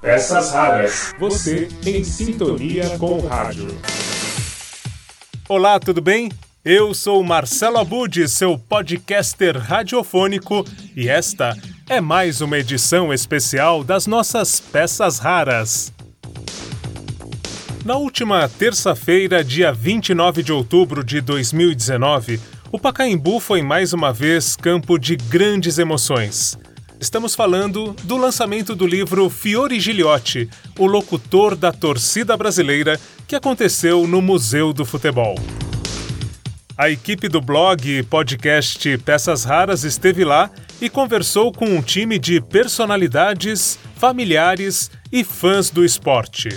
Peças raras. Você em sintonia com o rádio. Olá, tudo bem? Eu sou Marcelo Abud, seu podcaster radiofônico, e esta é mais uma edição especial das nossas peças raras. Na última terça-feira, dia 29 de outubro de 2019, o Pacaembu foi mais uma vez campo de grandes emoções. Estamos falando do lançamento do livro Fiore Giliotti, o locutor da torcida brasileira, que aconteceu no Museu do Futebol. A equipe do blog e podcast Peças Raras esteve lá e conversou com um time de personalidades, familiares e fãs do esporte.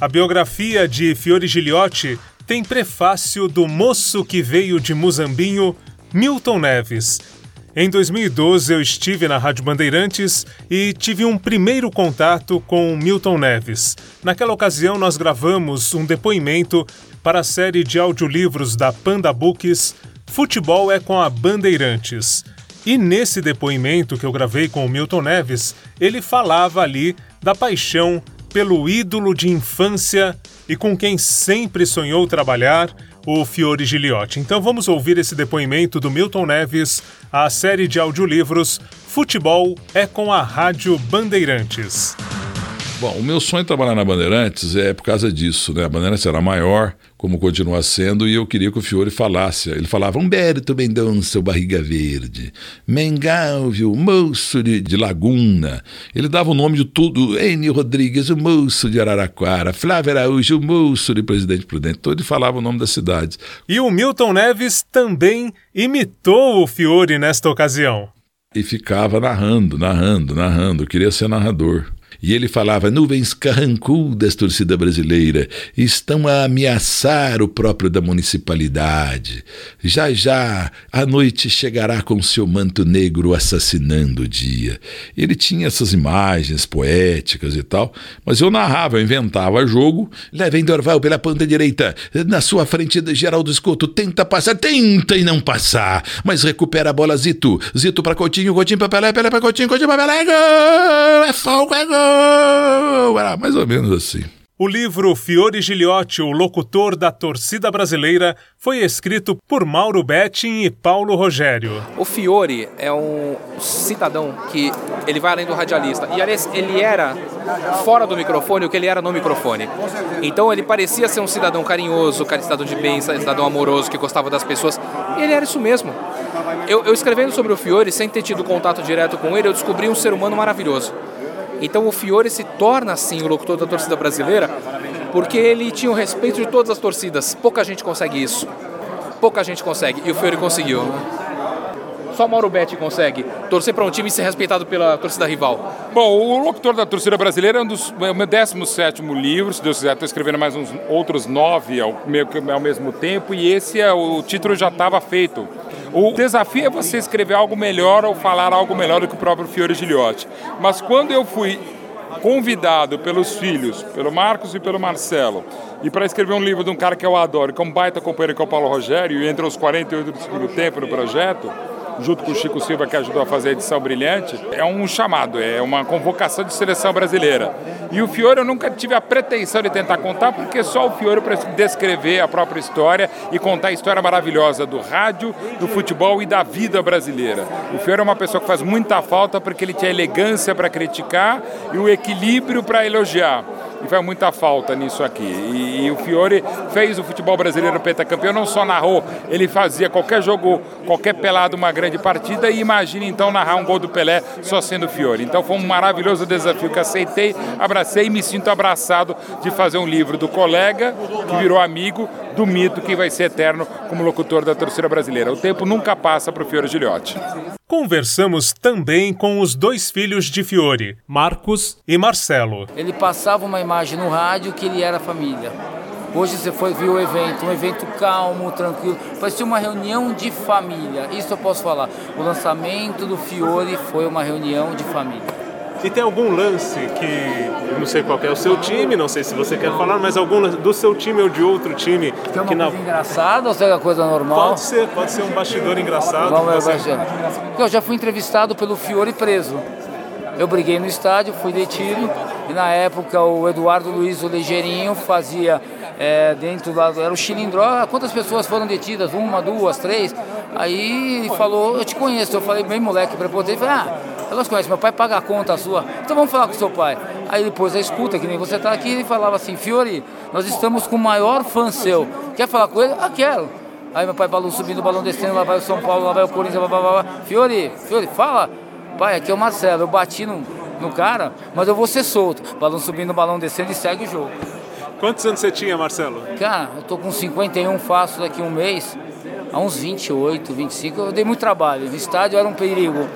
A biografia de Fiore Giliotti tem prefácio do moço que veio de Muzambinho, Milton Neves. Em 2012 eu estive na Rádio Bandeirantes e tive um primeiro contato com Milton Neves. Naquela ocasião nós gravamos um depoimento para a série de audiolivros da Panda Books Futebol é com a Bandeirantes. E nesse depoimento que eu gravei com o Milton Neves, ele falava ali da paixão pelo ídolo de infância e com quem sempre sonhou trabalhar, o Fiore Giliotti. Então vamos ouvir esse depoimento do Milton Neves, à série de audiolivros Futebol é com a Rádio Bandeirantes. Bom, o meu sonho de trabalhar na Bandeirantes é por causa disso, né? A Bandeirantes era maior, como continua sendo, e eu queria que o Fiore falasse. Ele falava, Humberto Mendonça, o barriga verde, Mengal, viu, moço de, de, Laguna. Ele dava o nome de tudo, Enio Rodrigues, o moço de Araraquara, Flávio Araújo, o moço de Presidente Prudente. Todo ele falava o nome das cidades. E o Milton Neves também imitou o Fiore nesta ocasião. E ficava narrando, narrando, narrando. Eu queria ser narrador. E ele falava: nuvens carrancudas, torcida brasileira, estão a ameaçar o próprio da municipalidade. Já já a noite chegará com seu manto negro assassinando o dia. Ele tinha essas imagens poéticas e tal, mas eu narrava, eu inventava jogo. Levem Dorval pela ponta direita, na sua frente, Geraldo Escoto, tenta passar, tenta e não passar, mas recupera a bola Zito. Zito para Coutinho, Coutinho para Pelé, Pelé para Coutinho, Coutinho para Pelé, gol! É fogo, é gol! Era mais ou menos assim. O livro Fiore Giliotti, o locutor da torcida brasileira, foi escrito por Mauro Betting e Paulo Rogério. O Fiore é um cidadão que ele vai além do radialista. E aliás, ele era fora do microfone o que ele era no microfone. Então ele parecia ser um cidadão carinhoso, um cidadão de bem, cidadão amoroso, que gostava das pessoas. E ele era isso mesmo. Eu, eu escrevendo sobre o Fiore, sem ter tido contato direto com ele, eu descobri um ser humano maravilhoso. Então o Fiore se torna assim o locutor da torcida brasileira porque ele tinha o respeito de todas as torcidas. Pouca gente consegue isso. Pouca gente consegue. E o Fiore conseguiu. Só Mauro Betti consegue torcer para um time e ser respeitado pela torcida rival. Bom, o Locutor da Torcida Brasileira é, um dos, é o meu 17 livro, se Deus quiser, estou escrevendo mais uns outros nove ao, ao mesmo tempo, e esse é o título já estava feito. O desafio é você escrever algo melhor ou falar algo melhor do que o próprio Fiore Giliotti. Mas quando eu fui convidado pelos filhos, pelo Marcos e pelo Marcelo, e para escrever um livro de um cara que eu adoro, que é um baita companheiro que é o Paulo Rogério, e entre os 48 do segundo tempo no projeto, junto com o Chico Silva, que ajudou a fazer a edição brilhante, é um chamado, é uma convocação de seleção brasileira. E o Fiore eu nunca tive a pretensão de tentar contar, porque só o Fiore para descrever a própria história e contar a história maravilhosa do rádio, do futebol e da vida brasileira. O Fiore é uma pessoa que faz muita falta porque ele tinha elegância para criticar e o equilíbrio para elogiar e faz muita falta nisso aqui. E, e, o Fiore fez o futebol brasileiro pentacampeão, não só narrou, ele fazia qualquer jogo, qualquer pelado, uma grande partida, e imagine então narrar um gol do Pelé só sendo Fiore. Então foi um maravilhoso desafio que aceitei, abracei e me sinto abraçado de fazer um livro do colega, que virou amigo, do mito que vai ser eterno como locutor da torcida brasileira. O tempo nunca passa para o Fiore Giliotti. Conversamos também com os dois filhos de Fiore, Marcos e Marcelo. Ele passava uma imagem no rádio que ele era família. Hoje você foi viu o evento, um evento calmo, tranquilo, parecia uma reunião de família. Isso eu posso falar. O lançamento do Fiore foi uma reunião de família. E tem algum lance que, não sei qual é o seu time, não sei se você quer falar, mas algum lance do seu time ou de outro time. Que é uma que coisa na... engraçada ou seja coisa normal? Pode ser, pode ser um bastidor engraçado. Vamos você... Eu já fui entrevistado pelo Fiore preso. Eu briguei no estádio, fui detido e na época o Eduardo Luiz o Ligeirinho fazia é, dentro da. Era o Chilindró, quantas pessoas foram detidas? Uma, duas, três? Aí falou, eu te conheço. Eu falei, bem moleque, prepotente. Falei, ah, elas conhecem, meu pai paga a conta sua. Então vamos falar com seu pai. Aí depois a escuta, que nem você está aqui, ele falava assim, Fiori, nós estamos com o maior fã seu. Quer falar com ele? Ah, quero. Aí meu pai balão subindo, balão descendo, lá vai o São Paulo, lá vai o Corinthians, blá, blá, blá. Fiori, Fiori, fala. Pai, aqui é o Marcelo, eu bati no, no cara, mas eu vou ser solto. Balão subindo, balão descendo e segue o jogo. Quantos anos você tinha, Marcelo? Cara, eu tô com 51, faço daqui um mês. Há uns 28, 25, eu dei muito trabalho. No estádio era um perigo.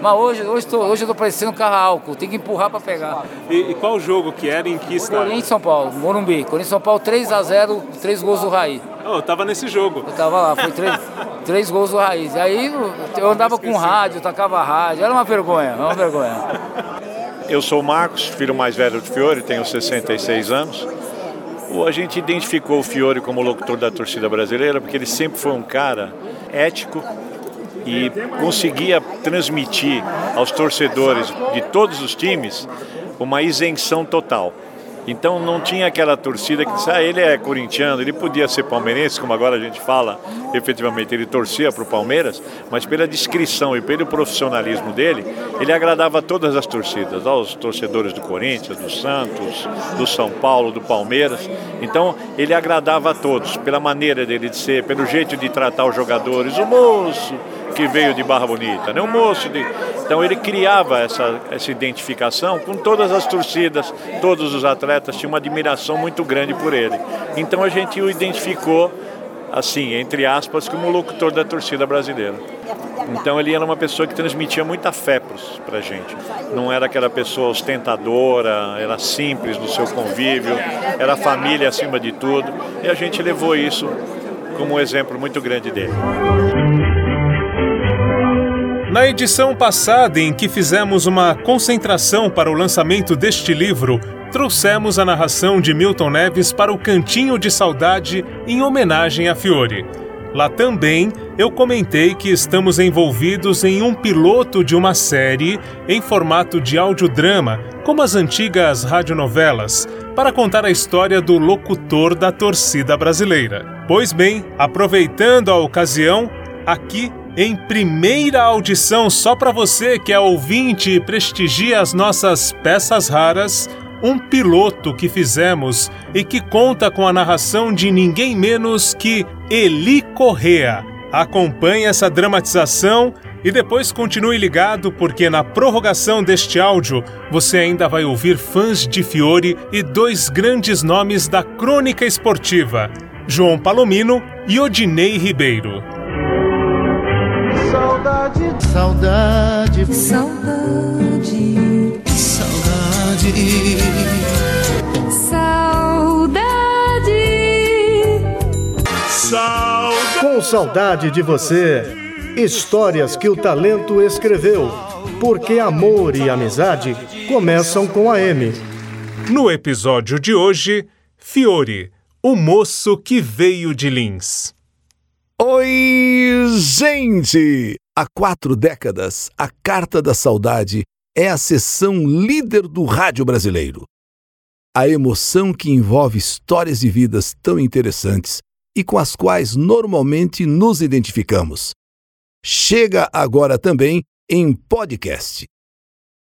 Mas hoje, hoje, tô, hoje eu tô parecendo um carro álcool, tem que empurrar para pegar. E, e, qual jogo que era em que estádio? Corinthians São Paulo, Morumbi. Corinthians São Paulo 3x0, 3 gols do Raí. Oh, eu tava nesse jogo. Eu tava lá, foi 3, 3 gols do Raí. Aí eu andava com rádio, tacava rádio, era uma vergonha, uma vergonha. Eu sou o Marcos, filho mais velho de Fiore, tenho 66 anos. A gente identificou o Fiore como locutor da torcida brasileira porque ele sempre foi um cara ético, e conseguia transmitir aos torcedores de todos os times uma isenção total. Então não tinha aquela torcida que disse, ah, ele é corintiano, ele podia ser palmeirense, como agora a gente fala, efetivamente ele torcia para o Palmeiras, mas pela descrição e pelo profissionalismo dele, ele agradava todas as torcidas, aos torcedores do Corinthians, do Santos, do São Paulo, do Palmeiras. Então ele agradava a todos, pela maneira dele de ser, pelo jeito de tratar os jogadores, o moço, que veio de Barra Bonita, né? um moço de... Então ele criava essa, essa identificação com todas as torcidas, todos os atletas tinham uma admiração muito grande por ele. Então a gente o identificou, assim, entre aspas, como locutor da torcida brasileira. Então ele era uma pessoa que transmitia muita fé para a gente. Não era aquela pessoa ostentadora, era simples no seu convívio, era família acima de tudo. E a gente levou isso como um exemplo muito grande dele. Na edição passada, em que fizemos uma concentração para o lançamento deste livro, trouxemos a narração de Milton Neves para o Cantinho de Saudade em homenagem a Fiore. Lá também eu comentei que estamos envolvidos em um piloto de uma série em formato de audiodrama, como as antigas radionovelas, para contar a história do locutor da torcida brasileira. Pois bem, aproveitando a ocasião, aqui em primeira audição só para você que é ouvinte e prestigia as nossas peças raras, um piloto que fizemos e que conta com a narração de ninguém menos que Eli Correa. Acompanhe essa dramatização e depois continue ligado porque na prorrogação deste áudio você ainda vai ouvir fãs de Fiore e dois grandes nomes da crônica esportiva, João Palomino e Odinei Ribeiro. Saudade, saudade, saudade, saudade, saudade. Com saudade de você, histórias que o talento escreveu, porque amor e amizade começam com a M. No episódio de hoje, Fiore, o moço que veio de Lins. Oi, gente! Há quatro décadas, a Carta da Saudade é a sessão líder do rádio brasileiro. A emoção que envolve histórias de vidas tão interessantes e com as quais normalmente nos identificamos. Chega agora também em podcast.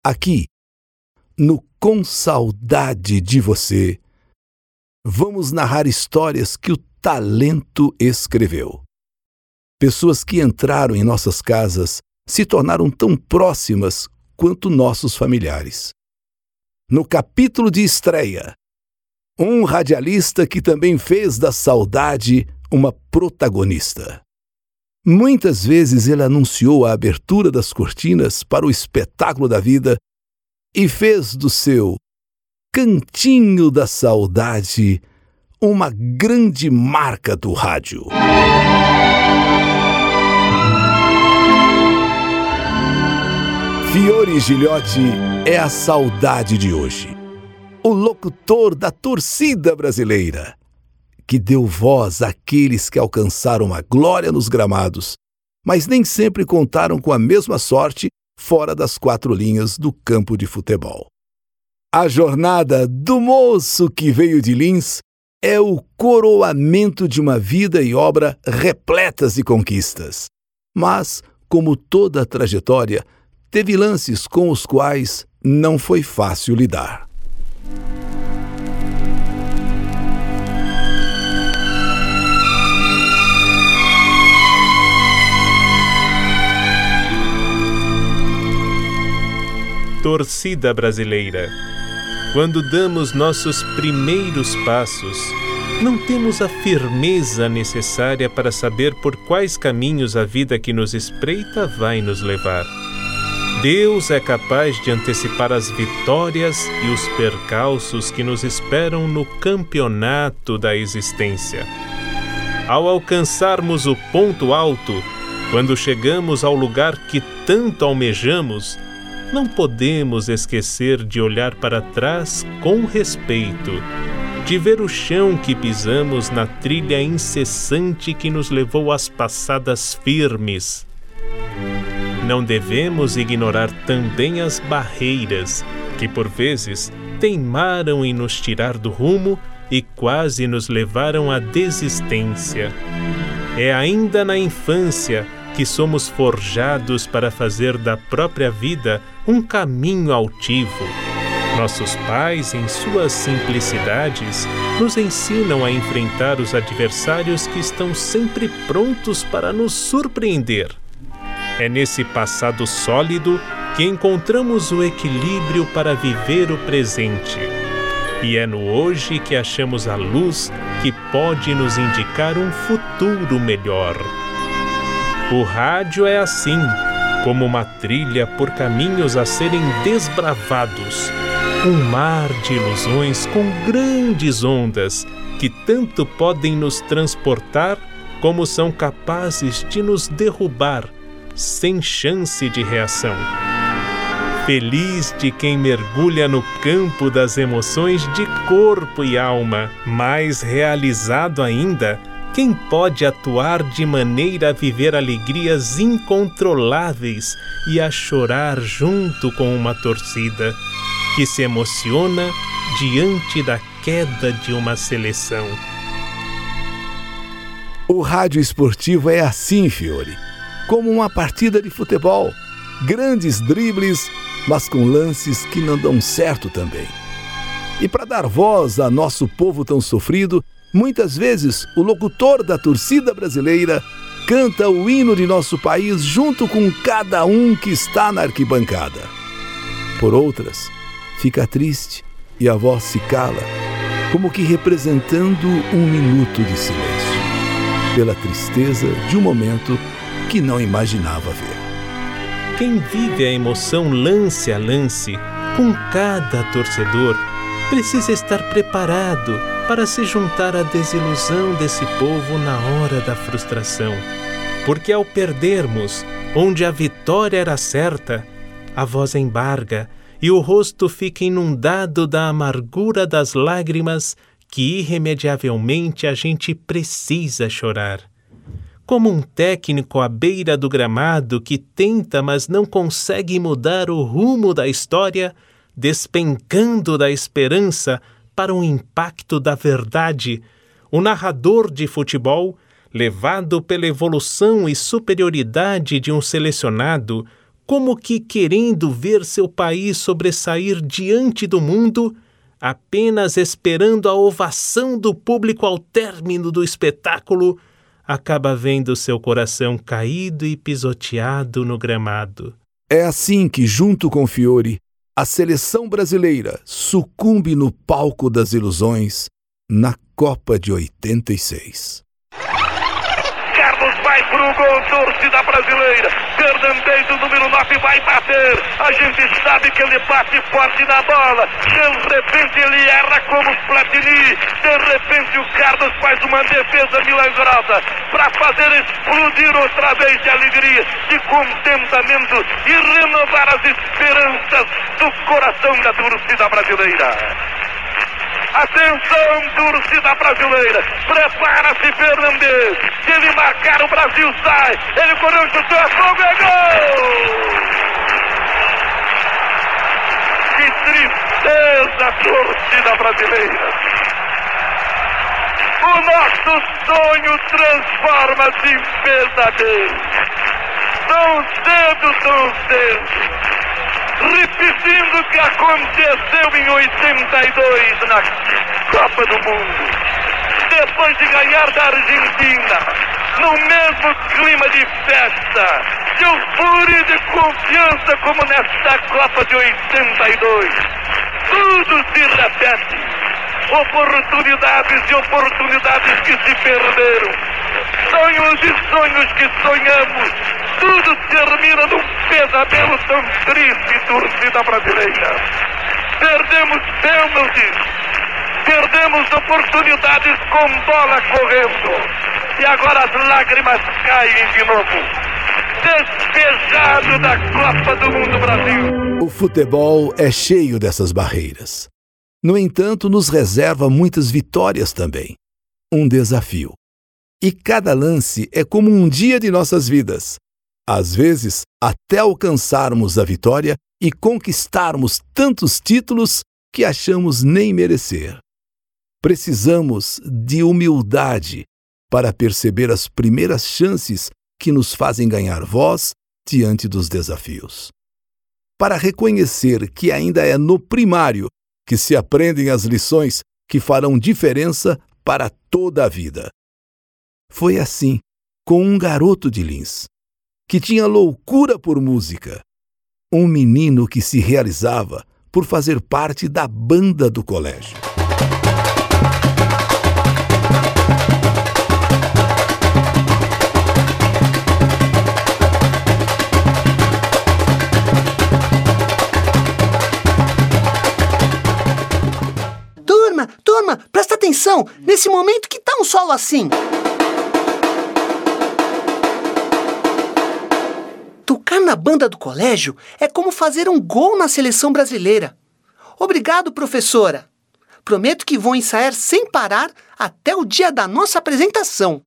Aqui, no Com Saudade de Você, vamos narrar histórias que o talento escreveu. Pessoas que entraram em nossas casas se tornaram tão próximas quanto nossos familiares. No capítulo de estreia, um radialista que também fez da saudade uma protagonista. Muitas vezes ele anunciou a abertura das cortinas para o espetáculo da vida e fez do seu Cantinho da Saudade uma grande marca do rádio. Fiore Gilhote é a saudade de hoje. O locutor da torcida brasileira, que deu voz àqueles que alcançaram a glória nos gramados, mas nem sempre contaram com a mesma sorte fora das quatro linhas do campo de futebol. A jornada do moço que veio de Lins é o coroamento de uma vida e obra repletas de conquistas. Mas, como toda trajetória, teve lances com os quais não foi fácil lidar. Torcida brasileira. Quando damos nossos primeiros passos, não temos a firmeza necessária para saber por quais caminhos a vida que nos espreita vai nos levar. Deus é capaz de antecipar as vitórias e os percalços que nos esperam no campeonato da existência. Ao alcançarmos o ponto alto, quando chegamos ao lugar que tanto almejamos, não podemos esquecer de olhar para trás com respeito, de ver o chão que pisamos na trilha incessante que nos levou às passadas firmes não devemos ignorar também as barreiras que, por vezes, teimaram em nos tirar do rumo e quase nos levaram à desistência. É ainda na infância que somos forjados para fazer da própria vida um caminho altivo. Nossos pais, em suas simplicidades, nos ensinam a enfrentar os adversários que estão sempre prontos para nos surpreender. É nesse passado sólido que encontramos o equilíbrio para viver o presente. E é no hoje que achamos a luz que pode nos indicar um futuro melhor. O rádio é assim, como uma trilha por caminhos a serem desbravados, um mar de ilusões com grandes ondas que tanto podem nos transportar como são capazes de nos derrubar sem chance de reação. Feliz de quem mergulha no campo das emoções de corpo e alma, mais realizado ainda, quem pode atuar de maneira a viver alegrias incontroláveis e a chorar junto com uma torcida que se emociona diante da queda de uma seleção. O rádio esportivo é assim, Fiore como uma partida de futebol. Grandes dribles, mas com lances que não dão certo também. E para dar voz a nosso povo tão sofrido, muitas vezes o locutor da torcida brasileira canta o hino de nosso país junto com cada um que está na arquibancada. Por outras, fica triste e a voz se cala, como que representando um minuto de silêncio, pela tristeza de um momento que não imaginava ver. Quem vive a emoção lance a lance, com cada torcedor, precisa estar preparado para se juntar à desilusão desse povo na hora da frustração. Porque ao perdermos, onde a vitória era certa, a voz embarga e o rosto fica inundado da amargura das lágrimas que irremediavelmente a gente precisa chorar como um técnico à beira do gramado que tenta, mas não consegue mudar o rumo da história, despencando da esperança para um impacto da verdade, o narrador de futebol, levado pela evolução e superioridade de um selecionado, como que querendo ver seu país sobressair diante do mundo, apenas esperando a ovação do público ao término do espetáculo, acaba vendo seu coração caído e pisoteado no gramado. É assim que, junto com Fiore, a seleção brasileira sucumbe no palco das ilusões na Copa de 86 vai pro gol, torcida brasileira. Fernandes, o número 9, vai bater. A gente sabe que ele bate forte na bola. De repente ele erra como Platini. De repente o Carlos faz uma defesa milagrosa para fazer explodir outra vez de alegria, de contentamento e renovar as esperanças do coração da torcida brasileira. Atenção, torcida brasileira. Prepara-se, Fernandes. Se ele marcar, o Brasil sai. Ele correu, chutou, é, é gol! Que tristeza, torcida brasileira! O nosso sonho transforma-se em pesadelo. Tão cedo, tão cedo. Repetindo o que aconteceu em 82 na Copa do Mundo. Depois de ganhar da Argentina, no mesmo clima de festa, de euforia e de confiança como nesta Copa de 82. Tudo se repete. Oportunidades e oportunidades que se perderam. Sonhos e sonhos que sonhamos. Tudo termina num pesadelo tão triste, torcida brasileira. Perdemos pênaltis. Perdemos oportunidades com bola correndo. E agora as lágrimas caem de novo. Despejado da Copa do Mundo Brasil. O futebol é cheio dessas barreiras. No entanto, nos reserva muitas vitórias também. Um desafio. E cada lance é como um dia de nossas vidas. Às vezes, até alcançarmos a vitória e conquistarmos tantos títulos que achamos nem merecer. Precisamos de humildade para perceber as primeiras chances que nos fazem ganhar voz diante dos desafios. Para reconhecer que ainda é no primário que se aprendem as lições que farão diferença para toda a vida. Foi assim com um garoto de Lins, que tinha loucura por música. Um menino que se realizava por fazer parte da banda do colégio. Turma, turma, presta atenção! Nesse momento que tá um solo assim. Na banda do colégio é como fazer um gol na seleção brasileira. Obrigado, professora. Prometo que vou ensaiar sem parar até o dia da nossa apresentação.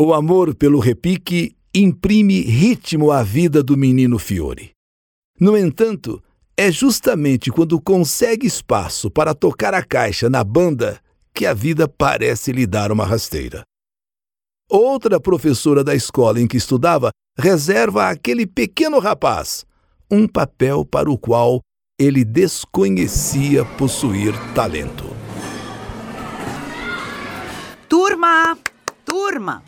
O amor pelo repique imprime ritmo à vida do menino Fiore. No entanto, é justamente quando consegue espaço para tocar a caixa na banda que a vida parece lhe dar uma rasteira. Outra professora da escola em que estudava reserva àquele pequeno rapaz um papel para o qual ele desconhecia possuir talento. Turma, turma,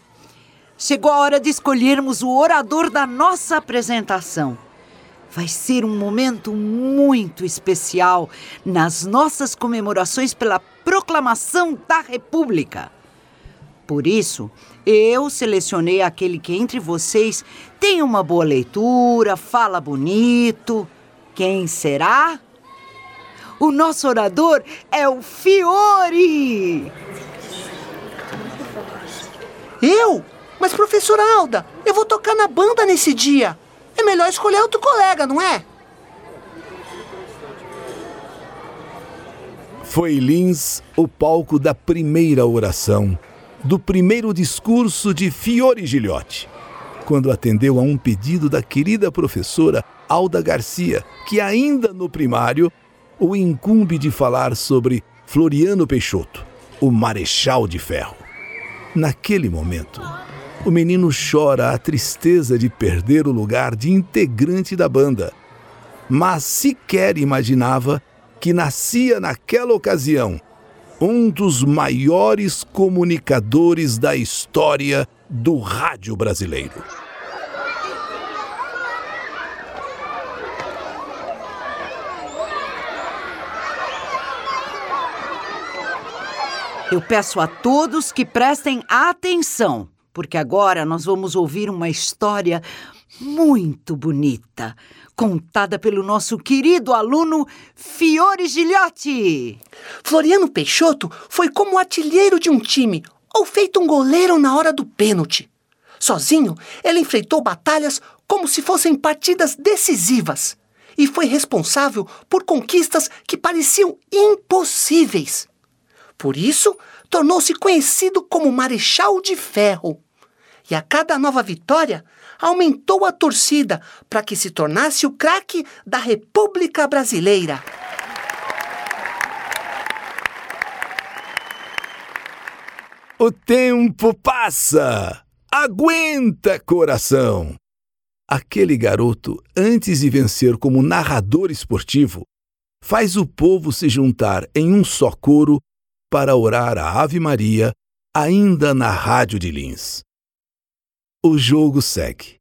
chegou a hora de escolhermos o orador da nossa apresentação. Vai ser um momento muito especial nas nossas comemorações pela proclamação da República. Por isso, eu selecionei aquele que entre vocês tem uma boa leitura, fala bonito. Quem será? O nosso orador é o Fiore! Eu? Mas, professora Alda, eu vou tocar na banda nesse dia. É melhor escolher outro colega, não é? Foi Lins o palco da primeira oração, do primeiro discurso de Fiore Gilhote, quando atendeu a um pedido da querida professora Alda Garcia, que ainda no primário o incumbe de falar sobre Floriano Peixoto, o Marechal de Ferro. Naquele momento, o menino chora a tristeza de perder o lugar de integrante da banda, mas sequer imaginava que nascia naquela ocasião um dos maiores comunicadores da história do rádio brasileiro. Eu peço a todos que prestem atenção, porque agora nós vamos ouvir uma história muito bonita, contada pelo nosso querido aluno Fiore Gilhote. Floriano Peixoto foi como artilheiro de um time ou feito um goleiro na hora do pênalti. Sozinho, ele enfrentou batalhas como se fossem partidas decisivas e foi responsável por conquistas que pareciam impossíveis. Por isso, tornou-se conhecido como Marechal de Ferro. E a cada nova vitória, aumentou a torcida para que se tornasse o craque da República Brasileira. O tempo passa! Aguenta, coração! Aquele garoto, antes de vencer como narrador esportivo, faz o povo se juntar em um só coro para orar a Ave Maria, ainda na Rádio de Lins. O jogo segue.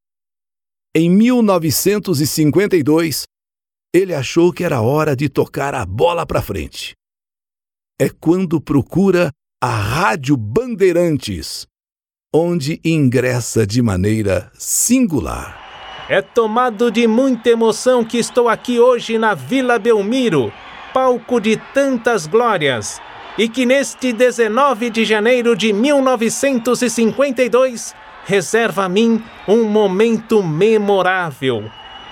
Em 1952, ele achou que era hora de tocar a bola para frente. É quando procura a Rádio Bandeirantes, onde ingressa de maneira singular. É tomado de muita emoção que estou aqui hoje na Vila Belmiro, palco de tantas glórias, e que neste 19 de janeiro de 1952 reserva a mim um momento memorável.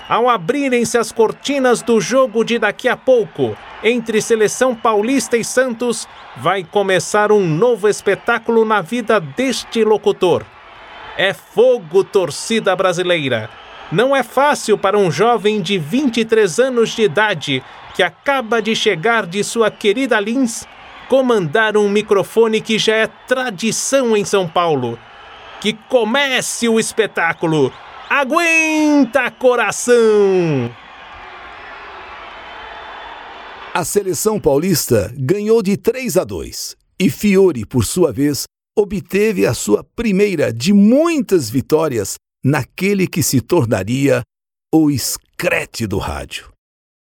Ao abrirem-se as cortinas do jogo de daqui a pouco, entre Seleção Paulista e Santos, vai começar um novo espetáculo na vida deste locutor. É fogo, torcida brasileira! Não é fácil para um jovem de 23 anos de idade que acaba de chegar de sua querida Lins comandar um microfone que já é tradição em São Paulo. Que comece o espetáculo! Aguenta, coração! A seleção paulista ganhou de 3 a 2 e Fiore, por sua vez, obteve a sua primeira de muitas vitórias naquele que se tornaria o escrete do rádio.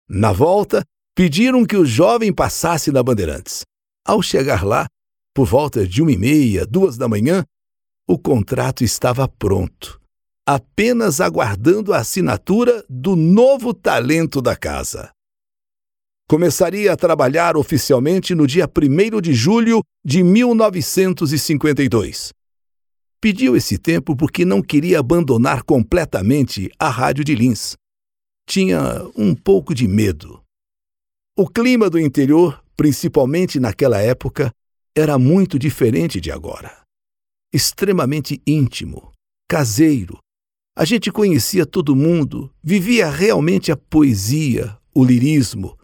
Na volta, pediram que o jovem passasse na Bandeirantes. Ao chegar lá, por volta de uma e meia, duas da manhã, o contrato estava pronto, apenas aguardando a assinatura do novo talento da casa. Começaria a trabalhar oficialmente no dia 1 de julho de 1952. Pediu esse tempo porque não queria abandonar completamente a rádio de Lins. Tinha um pouco de medo. O clima do interior, principalmente naquela época, era muito diferente de agora. Extremamente íntimo, caseiro. A gente conhecia todo mundo, vivia realmente a poesia, o lirismo,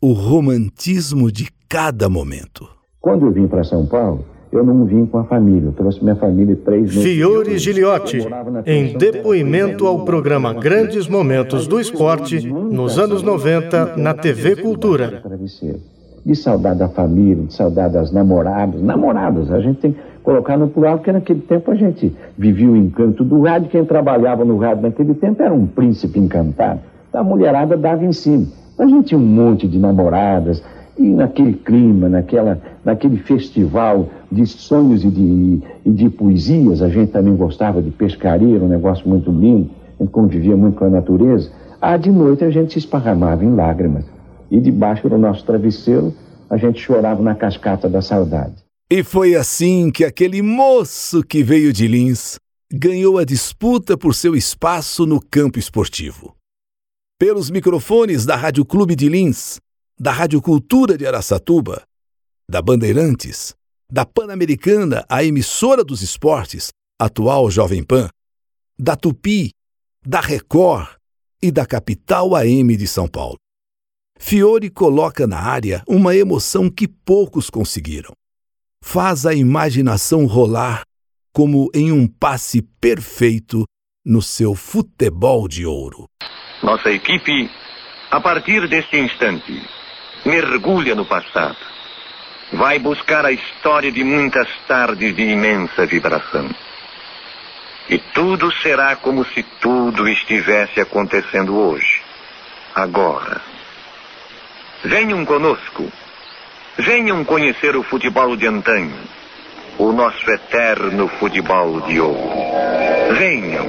o romantismo de cada momento. Quando eu vim para São Paulo, eu não vim com a família, eu trouxe minha família três meses. Fiore Giliotti, em depoimento ao programa Grandes Momentos do Esporte, nos anos 90, na TV Cultura. De saudade da família, de saudade das namoradas, namoradas, a gente tem colocar no plural, porque naquele tempo a gente vivia o encanto do rádio, quem trabalhava no rádio naquele tempo era um príncipe encantado, a mulherada dava em cima. A gente tinha um monte de namoradas, e naquele clima, naquela, naquele festival de sonhos e de, e de poesias, a gente também gostava de pescaria, era um negócio muito lindo, a gente convivia muito com a natureza. Ah, de noite a gente se esparramava em lágrimas. E debaixo do nosso travesseiro a gente chorava na cascata da saudade. E foi assim que aquele moço que veio de Lins ganhou a disputa por seu espaço no campo esportivo. Pelos microfones da Rádio Clube de Lins, da Rádio Cultura de Araçatuba, da Bandeirantes, da Pan-Americana, a emissora dos esportes, atual Jovem Pan, da Tupi, da Record e da Capital AM de São Paulo. Fiore coloca na área uma emoção que poucos conseguiram. Faz a imaginação rolar como em um passe perfeito no seu futebol de ouro. Nossa equipe, a partir deste instante, mergulha no passado. Vai buscar a história de muitas tardes de imensa vibração. E tudo será como se tudo estivesse acontecendo hoje, agora. Venham conosco. Venham conhecer o futebol de antanho, o nosso eterno futebol de ouro. Venham.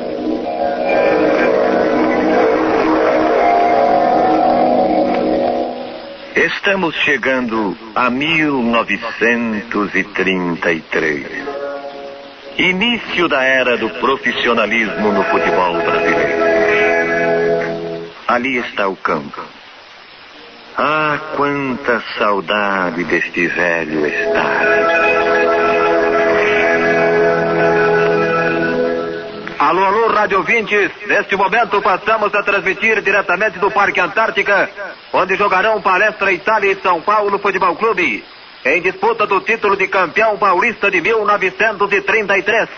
Estamos chegando a 1933. Início da era do profissionalismo no futebol brasileiro. Ali está o campo. Ah, quanta saudade deste velho estádio. Alô, alô, rádio ouvintes. Neste momento passamos a transmitir diretamente do Parque Antártica, onde jogarão Palestra Itália e São Paulo Futebol Clube. em disputa do título de campeão paulista de 1933.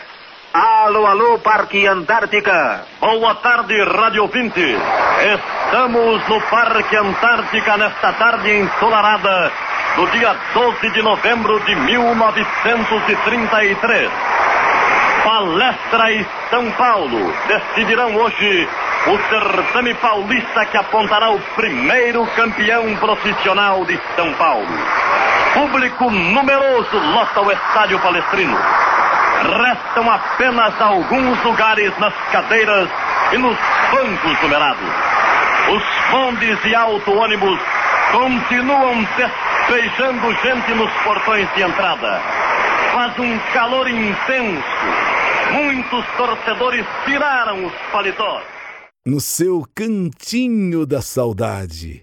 Alô, alô, Parque Antártica. Boa tarde, Rádio Ouvinte. Estamos no Parque Antártica nesta tarde ensolarada do dia 12 de novembro de 1933. Palestra e São Paulo decidirão hoje o certame paulista que apontará o primeiro campeão profissional de São Paulo. Público numeroso lota o estádio palestrino. Restam apenas alguns lugares nas cadeiras e nos bancos numerados. Os bondes e auto-ônibus continuam despejando gente nos portões de entrada. Faz um calor intenso. Muitos torcedores tiraram os paletós. No seu cantinho da saudade,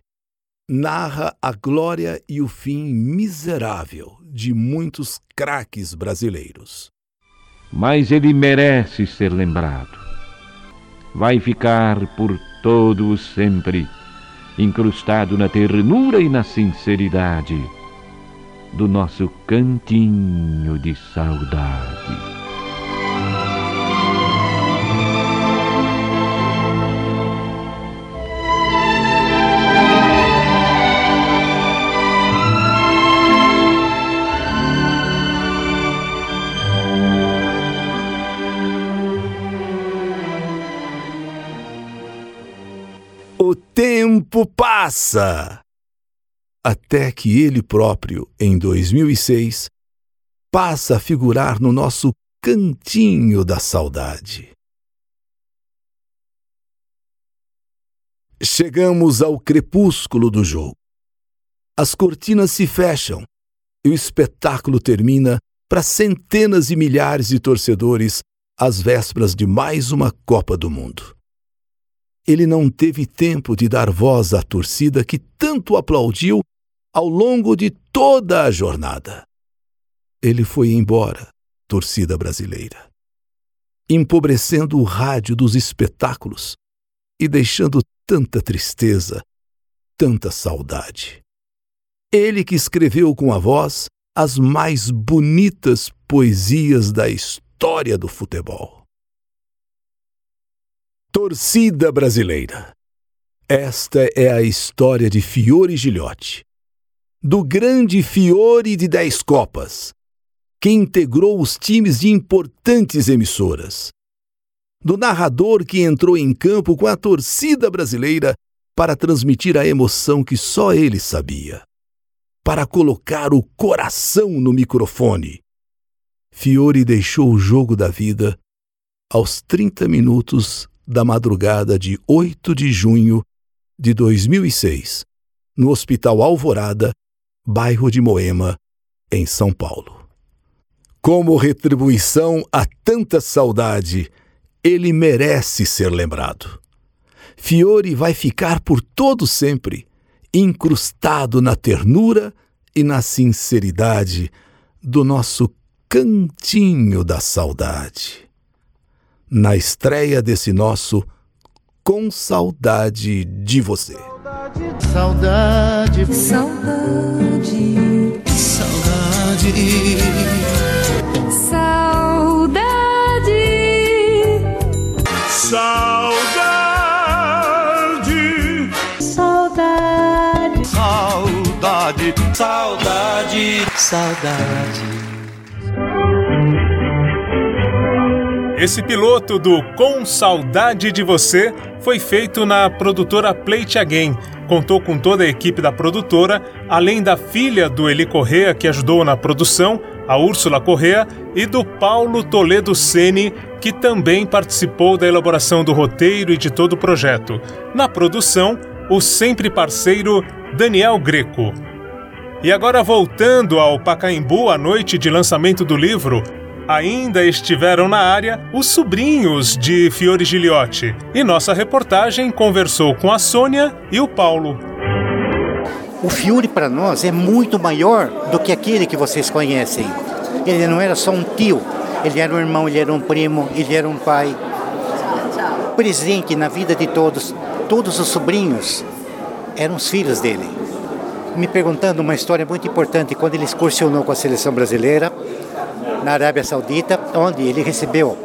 narra a glória e o fim miserável de muitos craques brasileiros. Mas ele merece ser lembrado. Vai ficar por todo o sempre incrustado na ternura e na sinceridade do nosso cantinho de saudade. O tempo passa! Até que ele próprio, em 2006, passa a figurar no nosso cantinho da saudade. Chegamos ao crepúsculo do jogo. As cortinas se fecham e o espetáculo termina para centenas e milhares de torcedores às vésperas de mais uma Copa do Mundo ele não teve tempo de dar voz à torcida que tanto aplaudiu ao longo de toda a jornada. Ele foi embora, torcida brasileira, empobrecendo o rádio dos espetáculos e deixando tanta tristeza, tanta saudade. Ele que escreveu com a voz as mais bonitas poesias da história do futebol. Torcida brasileira. Esta é a história de Fiore Gilhote, do grande Fiore de dez Copas, que integrou os times de importantes emissoras, do narrador que entrou em campo com a torcida brasileira para transmitir a emoção que só ele sabia, para colocar o coração no microfone. Fiore deixou o jogo da vida aos 30 minutos da madrugada de 8 de junho de 2006, no Hospital Alvorada, bairro de Moema, em São Paulo. Como retribuição a tanta saudade, ele merece ser lembrado. Fiore vai ficar por todo sempre incrustado na ternura e na sinceridade do nosso cantinho da saudade na estreia desse nosso Com Saudade de Você. Saudade, saudade, saudade, Saudade. saudade, Saudade. saudade, saudade. Esse piloto do Com Saudade de Você foi feito na produtora Plate Again. Contou com toda a equipe da produtora, além da filha do Eli Correa, que ajudou na produção, a Úrsula Correa, e do Paulo Toledo Sene, que também participou da elaboração do roteiro e de todo o projeto. Na produção, o sempre parceiro Daniel Greco. E agora voltando ao Pacaembu, à noite de lançamento do livro, ainda estiveram na área os sobrinhos de Fiore Giliotti. E nossa reportagem conversou com a Sônia e o Paulo. O Fiore para nós é muito maior do que aquele que vocês conhecem. Ele não era só um tio, ele era um irmão, ele era um primo, ele era um pai. Presente na vida de todos, todos os sobrinhos eram os filhos dele. me perguntando uma história muito importante quando ele excursionou com a seleção brasileira na Arábia Saudita, onde ele recebeu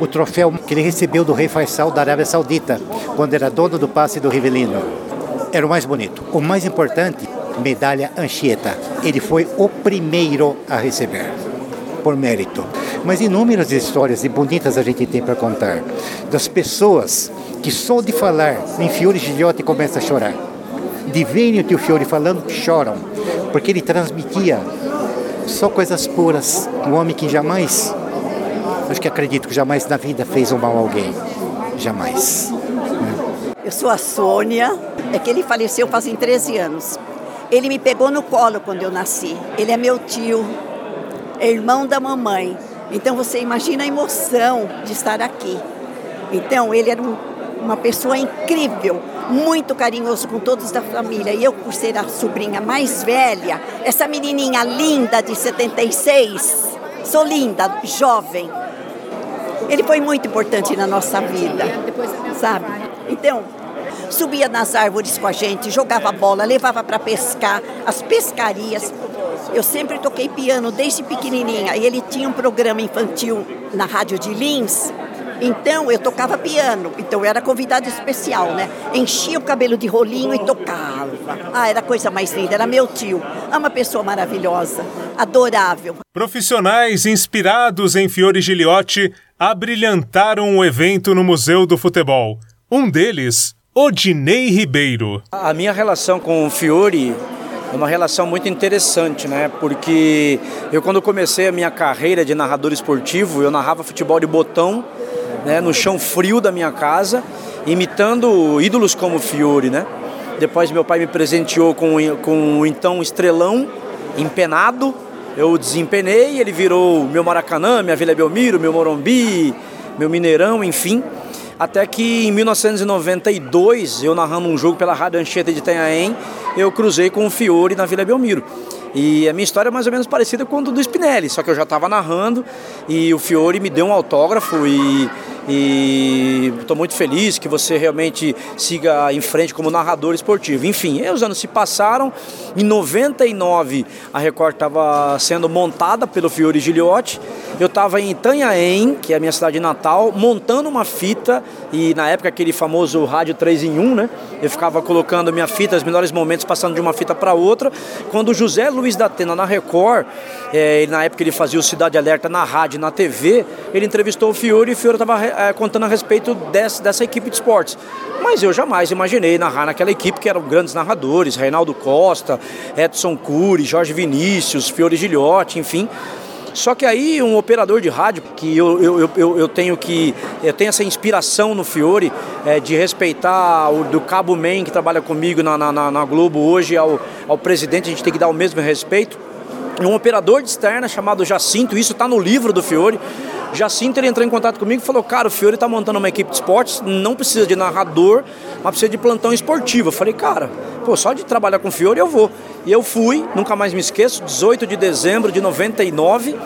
o troféu que ele recebeu do rei Faisal da Arábia Saudita, quando era dono do passe do Rivelino. Era o mais bonito. O mais importante, medalha Anchieta. Ele foi o primeiro a receber, por mérito. Mas inúmeras histórias e bonitas a gente tem para contar das pessoas que só de falar em Fiore Gilhote começa a chorar. De verem o tio Fiore falando, choram, porque ele transmitia só coisas puras. Um homem que jamais, acho que acredito que jamais na vida fez um mal a alguém. Jamais. Eu sou a Sônia, é que ele faleceu fazem 13 anos. Ele me pegou no colo quando eu nasci. Ele é meu tio, é irmão da mamãe. Então você imagina a emoção de estar aqui. Então ele era um, uma pessoa incrível, muito carinhoso com todos da família. E eu, por ser a sobrinha mais velha, essa menininha linda de 76, sou linda, jovem. Ele foi muito importante na nossa vida, sabe? Então, subia nas árvores com a gente, jogava bola, levava para pescar, as pescarias. Eu sempre toquei piano desde pequenininha e ele tinha um programa infantil na rádio de Lins. Então eu tocava piano, então eu era convidada especial, né? Enchia o cabelo de rolinho e tocava. Ah, era a coisa mais linda, era meu tio. É uma pessoa maravilhosa, adorável. Profissionais inspirados em Fiore Giliotti abrilhantaram o evento no Museu do Futebol. Um deles, Odinei Ribeiro. A minha relação com o Fiore é uma relação muito interessante, né? Porque eu quando comecei a minha carreira de narrador esportivo, eu narrava futebol de botão, né, no chão frio da minha casa, imitando ídolos como Fiore, né? Depois meu pai me presenteou com, com o então estrelão empenado, eu desempenei, ele virou meu Maracanã, minha Vila Belmiro, meu Morumbi, meu Mineirão, enfim. Até que em 1992, eu narrando um jogo pela Rádio Anchieta de Itanhaém, eu cruzei com o Fiore na Vila Belmiro. E a minha história é mais ou menos parecida com a do Spinelli, só que eu já estava narrando e o Fiore me deu um autógrafo e e estou muito feliz que você realmente siga em frente como narrador esportivo. Enfim, os anos se passaram. Em 99, a Record estava sendo montada pelo Fiore Giliotti. Eu estava em Itanhaém, que é a minha cidade natal, montando uma fita e na época aquele famoso rádio 3 em 1, né? Eu ficava colocando minha fita, os melhores momentos, passando de uma fita para outra. Quando o José Luiz da Atena na Record, é, na época ele fazia o Cidade Alerta na rádio e na TV, ele entrevistou o Fiore e o Fiore estava é, contando a respeito dessa, dessa equipe de esportes. Mas eu jamais imaginei narrar naquela equipe que eram grandes narradores, Reinaldo Costa, Edson Cury, Jorge Vinícius, Fiore Gilhote, enfim. Só que aí um operador de rádio, que eu, eu, eu, eu tenho que. Eu tenho essa inspiração no Fiore é, de respeitar o do Cabo Man que trabalha comigo na, na, na Globo hoje ao, ao presidente, a gente tem que dar o mesmo respeito. Um operador de externa chamado Jacinto, isso está no livro do Fiore. Jacinto ele entrou em contato comigo e falou: Cara, o Fiore está montando uma equipe de esportes, não precisa de narrador, mas precisa de plantão esportivo. Eu falei: Cara, pô, só de trabalhar com o Fiore eu vou. E eu fui, nunca mais me esqueço, 18 de dezembro de 99.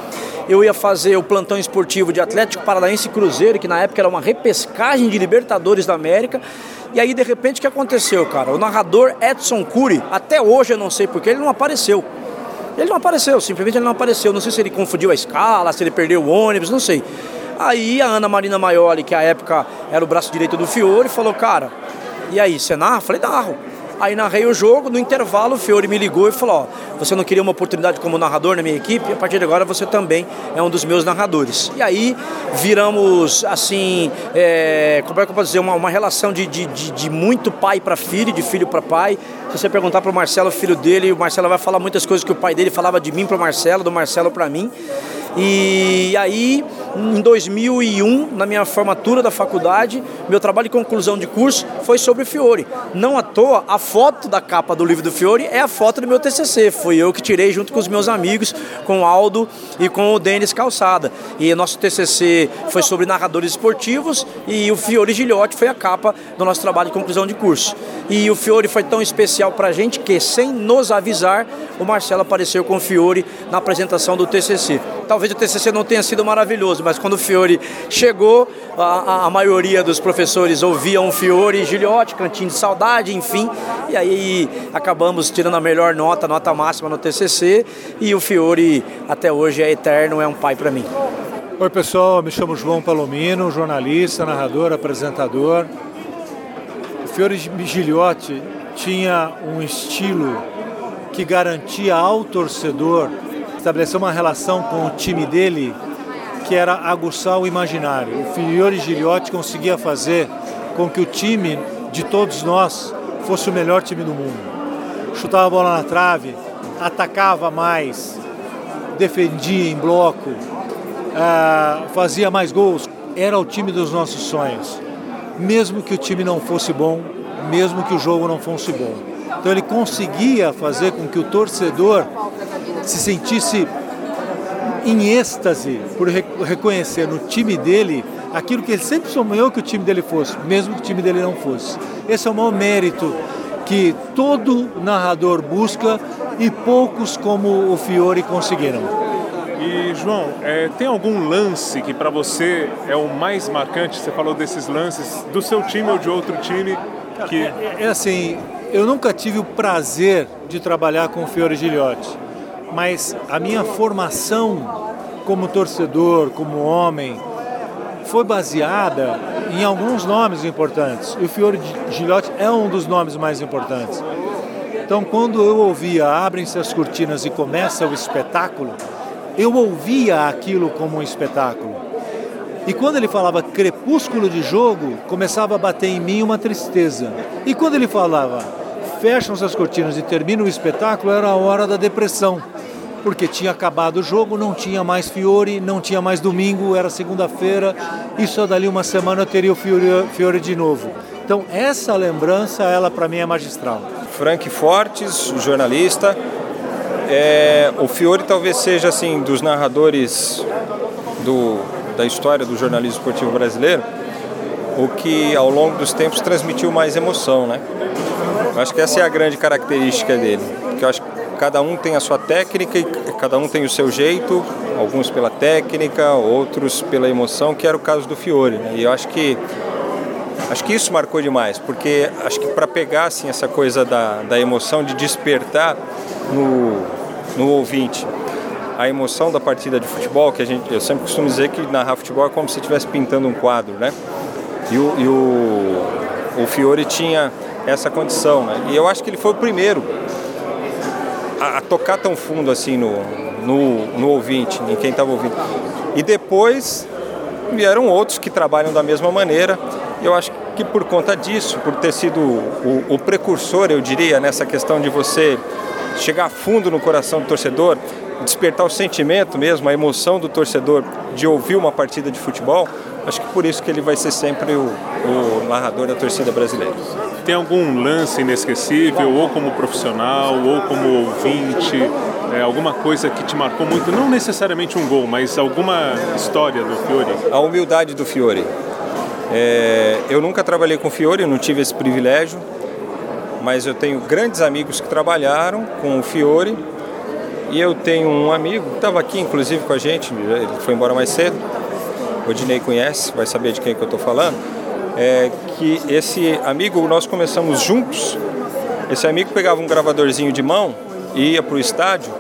Eu ia fazer o plantão esportivo de Atlético Paranaense e Cruzeiro, que na época era uma repescagem de Libertadores da América. E aí, de repente, o que aconteceu, cara? O narrador Edson Cury, até hoje eu não sei porque, ele não apareceu. Ele não apareceu, simplesmente ele não apareceu. Não sei se ele confundiu a escala, se ele perdeu o ônibus, não sei. Aí a Ana Marina Maioli, que à época era o braço direito do Fiore, falou, cara, e aí, você narra? Falei, narro. Aí narrei o jogo, no intervalo o Fiore me ligou e falou, ó, você não queria uma oportunidade como narrador na minha equipe? A partir de agora você também é um dos meus narradores. E aí viramos, assim, é, como é que eu posso dizer, uma, uma relação de, de, de, de muito pai para filho, de filho para pai. Se você perguntar para o Marcelo, filho dele, o Marcelo vai falar muitas coisas que o pai dele falava de mim para o Marcelo, do Marcelo para mim. E aí, em 2001, na minha formatura da faculdade, meu trabalho de conclusão de curso foi sobre o Fiore. Não à toa, a foto da capa do livro do Fiore é a foto do meu TCC. Foi eu que tirei junto com os meus amigos, com o Aldo e com o Denis Calçada. E nosso TCC foi sobre narradores esportivos e o Fiore Gilhote foi a capa do nosso trabalho de conclusão de curso. E o Fiore foi tão especial para a gente que, sem nos avisar, o Marcelo apareceu com o Fiore na apresentação do TCC. talvez o TCC não tenha sido maravilhoso, mas quando o Fiore chegou, a, a maioria dos professores ouviam o Fiore, Giliotti, Cantinho de Saudade, enfim, e aí acabamos tirando a melhor nota, nota máxima no TCC, e o Fiore até hoje é eterno, é um pai para mim. Oi pessoal, me chamo João Palomino, jornalista, narrador, apresentador. O Fiore Giliotti tinha um estilo que garantia ao torcedor estabelecer uma relação com o time dele que era aguçar o imaginário. O Fiore Giliotti conseguia fazer com que o time de todos nós fosse o melhor time do mundo. Chutava a bola na trave, atacava mais, defendia em bloco, uh, fazia mais gols. Era o time dos nossos sonhos. Mesmo que o time não fosse bom, mesmo que o jogo não fosse bom. Então ele conseguia fazer com que o torcedor se sentisse em êxtase por reconhecer no time dele aquilo que ele sempre sonhou que o time dele fosse, mesmo que o time dele não fosse. Esse é o maior mérito que todo narrador busca e poucos como o Fiore conseguiram. E João, é, tem algum lance que para você é o mais marcante? Você falou desses lances do seu time ou de outro time que é, é assim, eu nunca tive o prazer de trabalhar com o Fiore Gilhote, mas a minha formação como torcedor, como homem, foi baseada em alguns nomes importantes. E o Fiore Gilhote é um dos nomes mais importantes. Então, quando eu ouvia Abrem-se as cortinas e começa o espetáculo, eu ouvia aquilo como um espetáculo. E quando ele falava crepúsculo de jogo, começava a bater em mim uma tristeza. E quando ele falava fecham-se as cortinas e termina o espetáculo, era a hora da depressão. Porque tinha acabado o jogo, não tinha mais Fiore, não tinha mais domingo, era segunda-feira, e só dali uma semana eu teria o Fiore, Fiore de novo. Então essa lembrança, ela para mim é magistral. Frank Fortes, jornalista, é, o Fiore talvez seja assim dos narradores do, da história do jornalismo esportivo brasileiro, o que ao longo dos tempos transmitiu mais emoção, né? Eu acho que essa é a grande característica dele, porque eu acho que cada um tem a sua técnica e cada um tem o seu jeito, alguns pela técnica, outros pela emoção, que era o caso do Fiore. Né? E eu acho que acho que isso marcou demais, porque acho que para pegar assim essa coisa da, da emoção de despertar no, no ouvinte a emoção da partida de futebol, que a gente, eu sempre costumo dizer que narrar futebol é como se estivesse pintando um quadro, né? E o, e o, o Fiore tinha essa condição, né? E eu acho que ele foi o primeiro a, a tocar tão fundo assim no, no, no ouvinte, em quem estava ouvindo. E depois vieram outros que trabalham da mesma maneira. Eu acho que por conta disso, por ter sido o, o precursor, eu diria, nessa questão de você chegar fundo no coração do torcedor, despertar o sentimento mesmo, a emoção do torcedor de ouvir uma partida de futebol, acho que por isso que ele vai ser sempre o, o narrador da torcida brasileira. Tem algum lance inesquecível, ou como profissional, ou como ouvinte, é, alguma coisa que te marcou muito, não necessariamente um gol, mas alguma história do Fiore? A humildade do Fiore. É, eu nunca trabalhei com o Fiore, não tive esse privilégio, mas eu tenho grandes amigos que trabalharam com o Fiore e eu tenho um amigo que estava aqui, inclusive, com a gente, ele foi embora mais cedo. O Dinei conhece, vai saber de quem que eu estou falando. É que esse amigo, nós começamos juntos. Esse amigo pegava um gravadorzinho de mão e ia para o estádio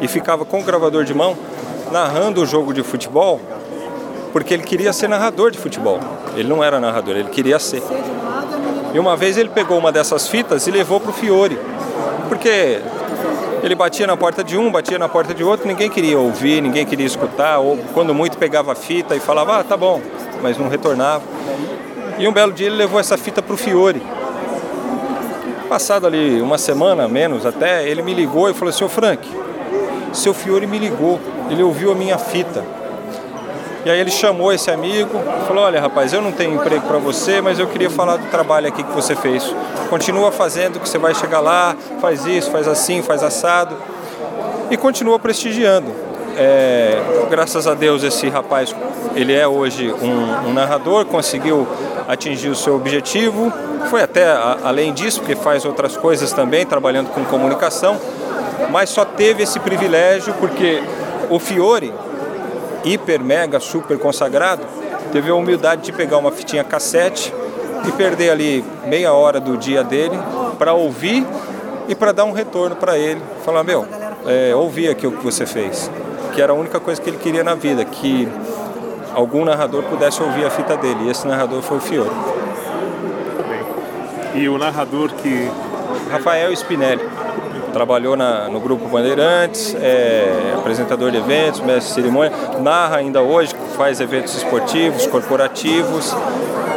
e ficava com o gravador de mão narrando o jogo de futebol, porque ele queria ser narrador de futebol. Ele não era narrador, ele queria ser. E uma vez ele pegou uma dessas fitas e levou para o Fiore, porque ele batia na porta de um, batia na porta de outro, ninguém queria ouvir, ninguém queria escutar, ou quando muito pegava a fita e falava, ah, tá bom, mas não retornava. E um belo dia ele levou essa fita para o Fiore. Passado ali uma semana, menos até, ele me ligou e falou, seu Frank, seu Fiore me ligou, ele ouviu a minha fita. E aí ele chamou esse amigo, falou: Olha, rapaz, eu não tenho emprego para você, mas eu queria falar do trabalho aqui que você fez. Continua fazendo, que você vai chegar lá, faz isso, faz assim, faz assado. E continua prestigiando. É, graças a Deus esse rapaz, ele é hoje um, um narrador, conseguiu atingir o seu objetivo. Foi até a, além disso, porque faz outras coisas também, trabalhando com comunicação. Mas só teve esse privilégio porque o Fiore hiper, mega, super consagrado, teve a humildade de pegar uma fitinha cassete e perder ali meia hora do dia dele para ouvir e para dar um retorno para ele. Falar, meu, é, ouvi aqui o que você fez. Que era a única coisa que ele queria na vida, que algum narrador pudesse ouvir a fita dele. E esse narrador foi o Fiore. E o narrador que. Rafael Spinelli. Trabalhou na, no Grupo Bandeirantes, é apresentador de eventos, mestre de cerimônia, narra ainda hoje, faz eventos esportivos, corporativos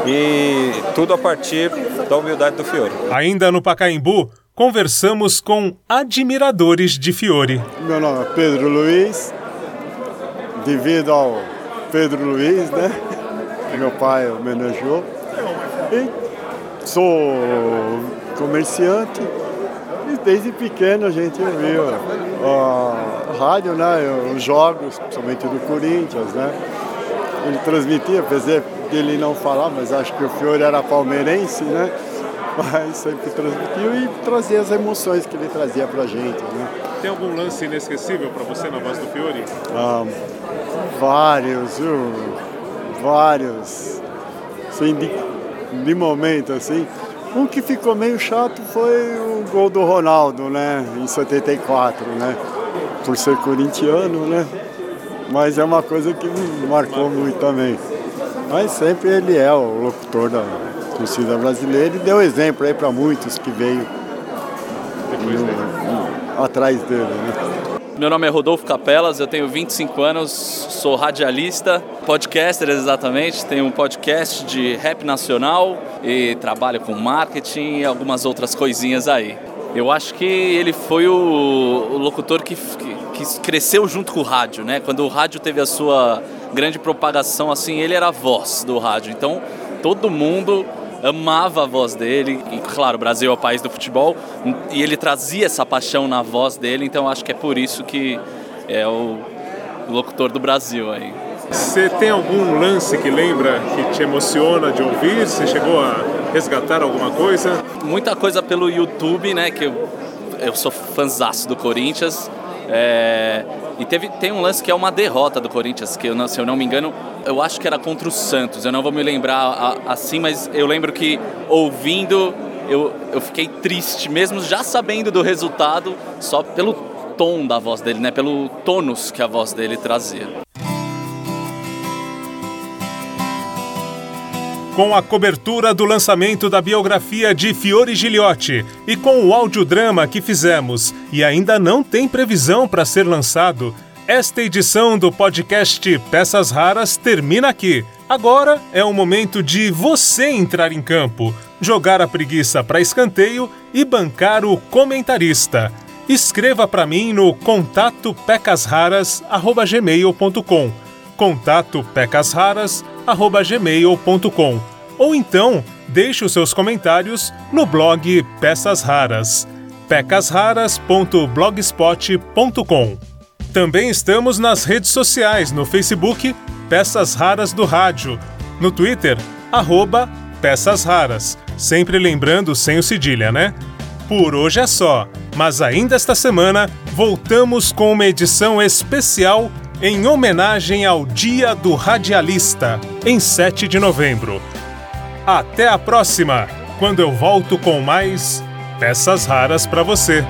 e tudo a partir da humildade do Fiore. Ainda no Pacaembu, conversamos com admiradores de Fiore. Meu nome é Pedro Luiz, devido ao Pedro Luiz, né? Meu pai homenageou. E sou comerciante e desde pequeno a gente ouviu a rádio, né? Os jogos, principalmente do Corinthians, né? Ele transmitia, apesar dele não falar, mas acho que o Fiore era palmeirense, né? Mas sempre transmitiu e trazia as emoções que ele trazia pra gente, né? Tem algum lance inesquecível para você na voz do Fiore? Ah, vários, viu? Vários. Assim, de, de momento, assim. Um que ficou meio chato foi o gol do Ronaldo, né? Em 74, né? Por ser corintiano, né? Mas é uma coisa que me marcou muito também. Mas sempre ele é o locutor da torcida brasileira e deu exemplo aí para muitos que veio no, atrás dele, né? Meu nome é Rodolfo Capelas, eu tenho 25 anos, sou radialista, podcaster exatamente, tenho um podcast de rap nacional e trabalho com marketing e algumas outras coisinhas aí. Eu acho que ele foi o, o locutor que, que, que, cresceu junto com o rádio, né? Quando o rádio teve a sua grande propagação, assim, ele era a voz do rádio. Então, todo mundo amava a voz dele. E, claro, o Brasil é o país do futebol e ele trazia essa paixão na voz dele, então acho que é por isso que é o locutor do Brasil aí. Você tem algum lance que lembra, que te emociona de ouvir? Você chegou a resgatar alguma coisa? Muita coisa pelo YouTube, né? Que eu, eu sou fãzaço do Corinthians. É, e teve, tem um lance que é uma derrota do Corinthians, que eu, se eu não me engano, eu acho que era contra o Santos. Eu não vou me lembrar assim, mas eu lembro que ouvindo eu, eu fiquei triste, mesmo já sabendo do resultado, só pelo tom da voz dele, né? Pelo tônus que a voz dele trazia. com a cobertura do lançamento da biografia de Fiore Giliotti e com o audiodrama que fizemos e ainda não tem previsão para ser lançado, esta edição do podcast Peças Raras termina aqui. Agora é o momento de você entrar em campo, jogar a preguiça para escanteio e bancar o comentarista. Escreva para mim no contato pecasraras@gmail.com. Contato pecasraras@gmail.com. Ou então, deixe os seus comentários no blog Peças Raras, pecasraras.blogspot.com. Também estamos nas redes sociais, no Facebook Peças Raras do Rádio, no Twitter, arroba Peças Raras, sempre lembrando sem o cedilha, né? Por hoje é só, mas ainda esta semana voltamos com uma edição especial em homenagem ao Dia do Radialista, em 7 de novembro. Até a próxima, quando eu volto com mais peças raras para você.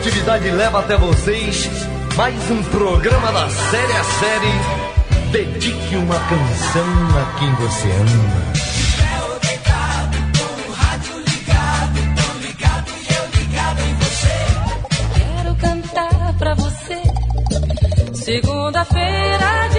Radioatividade leva até vocês mais um programa da série a série. Dedique uma canção a quem você ama. Segunda-feira